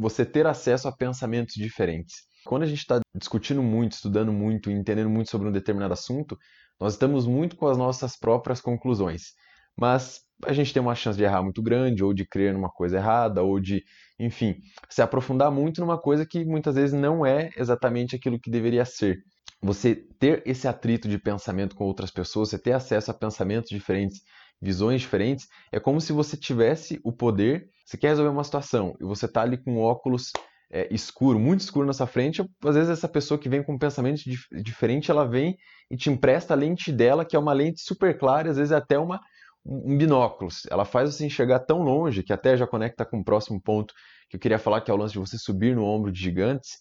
você ter acesso a pensamentos diferentes. Quando a gente está discutindo muito, estudando muito, entendendo muito sobre um determinado assunto, nós estamos muito com as nossas próprias conclusões. Mas a gente tem uma chance de errar muito grande, ou de crer numa coisa errada, ou de, enfim, se aprofundar muito numa coisa que muitas vezes não é exatamente aquilo que deveria ser. Você ter esse atrito de pensamento com outras pessoas, você ter acesso a pensamentos diferentes, visões diferentes, é como se você tivesse o poder, você quer resolver uma situação e você está ali com óculos é, escuro, muito escuro na sua frente, às vezes essa pessoa que vem com um pensamento dif diferente, ela vem e te empresta a lente dela, que é uma lente super clara, às vezes é até uma, um binóculo. Ela faz você enxergar tão longe, que até já conecta com o próximo ponto que eu queria falar, que é o lance de você subir no ombro de gigantes,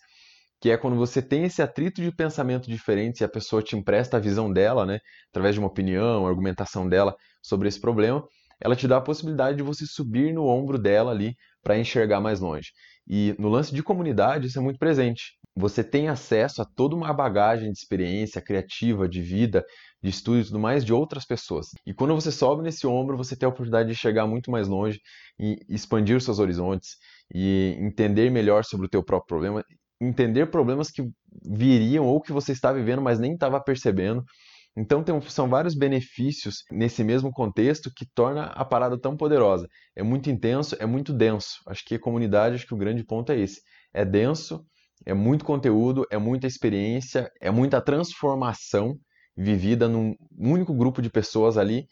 que é quando você tem esse atrito de pensamento diferente e a pessoa te empresta a visão dela, né, através de uma opinião, argumentação dela sobre esse problema, ela te dá a possibilidade de você subir no ombro dela ali para enxergar mais longe. E no lance de comunidade, isso é muito presente. Você tem acesso a toda uma bagagem de experiência criativa, de vida, de estudo e tudo mais de outras pessoas. E quando você sobe nesse ombro, você tem a oportunidade de chegar muito mais longe e expandir os seus horizontes e entender melhor sobre o teu próprio problema, entender problemas que viriam ou que você está vivendo, mas nem estava percebendo. Então tem, são vários benefícios nesse mesmo contexto que torna a parada tão poderosa. É muito intenso, é muito denso. Acho que a comunidade, acho que o grande ponto é esse. É denso, é muito conteúdo, é muita experiência, é muita transformação vivida num único grupo de pessoas ali